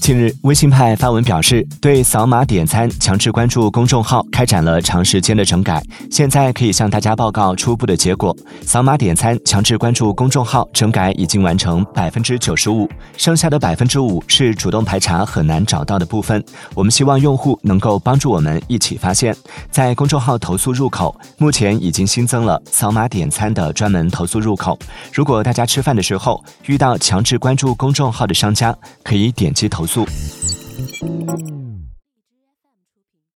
近日，微信派发文表示，对扫码点餐、强制关注公众号开展了长时间的整改，现在可以向大家报告初步的结果。扫码点餐、强制关注公众号整改已经完成百分之九十五，剩下的百分之五是主动排查很难找到的部分。我们希望用户能够帮助我们一起发现。在公众号投诉入口，目前已经新增了扫码点餐的专门投诉入口。如果大家吃饭的时候遇到强制关注公众号的商家，可以点击投诉。